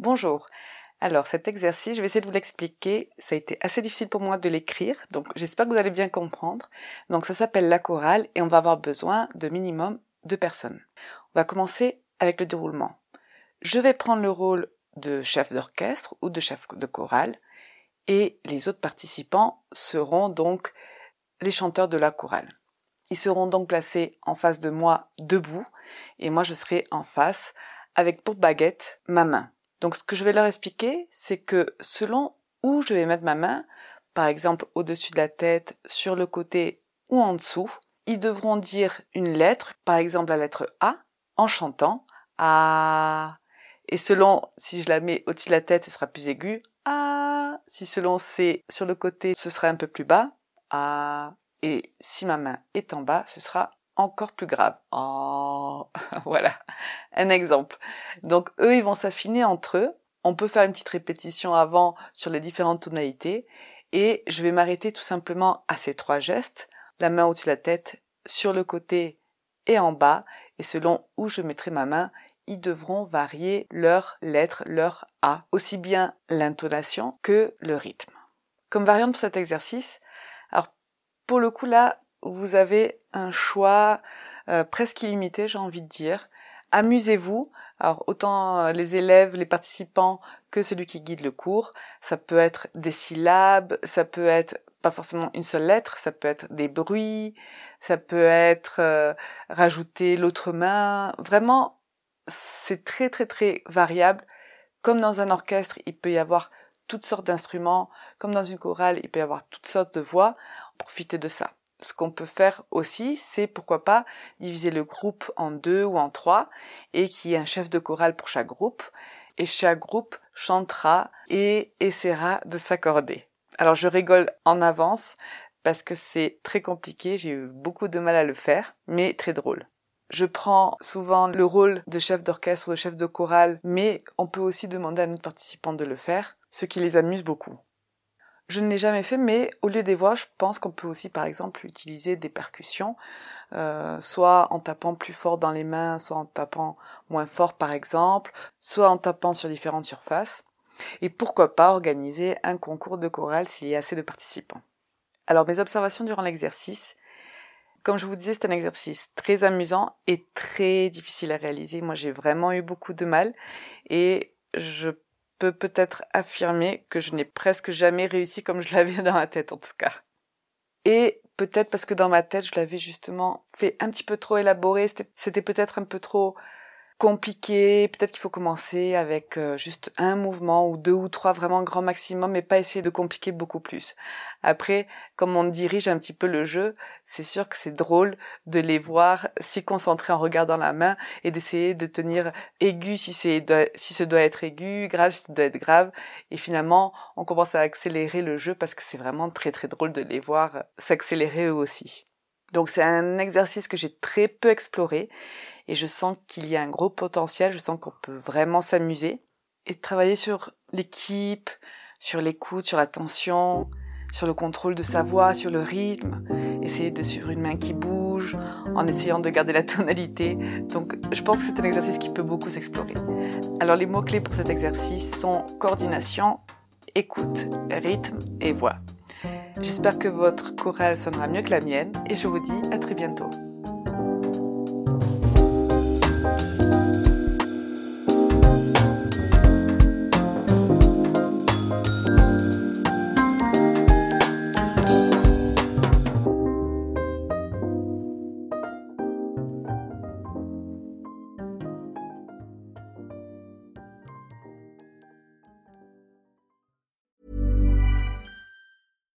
Bonjour. Alors cet exercice, je vais essayer de vous l'expliquer. Ça a été assez difficile pour moi de l'écrire, donc j'espère que vous allez bien comprendre. Donc ça s'appelle la chorale et on va avoir besoin de minimum deux personnes. On va commencer avec le déroulement. Je vais prendre le rôle de chef d'orchestre ou de chef de chorale et les autres participants seront donc les chanteurs de la chorale. Ils seront donc placés en face de moi debout et moi je serai en face avec pour baguette ma main. Donc ce que je vais leur expliquer, c'est que selon où je vais mettre ma main, par exemple au-dessus de la tête, sur le côté ou en dessous, ils devront dire une lettre, par exemple la lettre A, en chantant A. Et selon si je la mets au-dessus de la tête, ce sera plus aigu. A. Si selon c'est sur le côté, ce sera un peu plus bas. A. Et si ma main est en bas, ce sera encore plus grave. Oh, voilà, un exemple. Donc eux, ils vont s'affiner entre eux. On peut faire une petite répétition avant sur les différentes tonalités. Et je vais m'arrêter tout simplement à ces trois gestes. La main au-dessus de la tête, sur le côté et en bas. Et selon où je mettrai ma main, ils devront varier leur lettre, leur A, aussi bien l'intonation que le rythme. Comme variante pour cet exercice, alors pour le coup là, vous avez un choix euh, presque illimité, j'ai envie de dire. Amusez-vous. Alors autant euh, les élèves, les participants que celui qui guide le cours. Ça peut être des syllabes, ça peut être pas forcément une seule lettre, ça peut être des bruits, ça peut être euh, rajouter l'autre main. Vraiment, c'est très très très variable. Comme dans un orchestre, il peut y avoir toutes sortes d'instruments, comme dans une chorale, il peut y avoir toutes sortes de voix. Profitez de ça ce qu'on peut faire aussi, c'est pourquoi pas diviser le groupe en deux ou en trois et qu'il y ait un chef de chorale pour chaque groupe et chaque groupe chantera et essaiera de s'accorder. Alors je rigole en avance parce que c'est très compliqué, j'ai eu beaucoup de mal à le faire, mais très drôle. Je prends souvent le rôle de chef d'orchestre ou de chef de chorale, mais on peut aussi demander à notre participants de le faire, ce qui les amuse beaucoup. Je ne l'ai jamais fait, mais au lieu des voix, je pense qu'on peut aussi, par exemple, utiliser des percussions, euh, soit en tapant plus fort dans les mains, soit en tapant moins fort, par exemple, soit en tapant sur différentes surfaces. Et pourquoi pas organiser un concours de chorale s'il y a assez de participants. Alors, mes observations durant l'exercice, comme je vous disais, c'est un exercice très amusant et très difficile à réaliser. Moi, j'ai vraiment eu beaucoup de mal et je peut-être affirmer que je n'ai presque jamais réussi comme je l'avais dans ma tête en tout cas. Et peut-être parce que dans ma tête, je l'avais justement fait un petit peu trop élaboré, c'était peut-être un peu trop compliqué. Peut-être qu'il faut commencer avec euh, juste un mouvement ou deux ou trois vraiment grand maximum et pas essayer de compliquer beaucoup plus. Après, comme on dirige un petit peu le jeu, c'est sûr que c'est drôle de les voir s'y concentrer en regardant la main et d'essayer de tenir aigu si c'est si ce doit être aigu, grave si ce doit être grave. Et finalement, on commence à accélérer le jeu parce que c'est vraiment très très drôle de les voir s'accélérer eux aussi. Donc c'est un exercice que j'ai très peu exploré et je sens qu'il y a un gros potentiel, je sens qu'on peut vraiment s'amuser et travailler sur l'équipe, sur l'écoute, sur l'attention, sur le contrôle de sa voix, sur le rythme, essayer de suivre une main qui bouge en essayant de garder la tonalité. Donc je pense que c'est un exercice qui peut beaucoup s'explorer. Alors les mots-clés pour cet exercice sont coordination, écoute, rythme et voix. J'espère que votre chorale sonnera mieux que la mienne et je vous dis à très bientôt.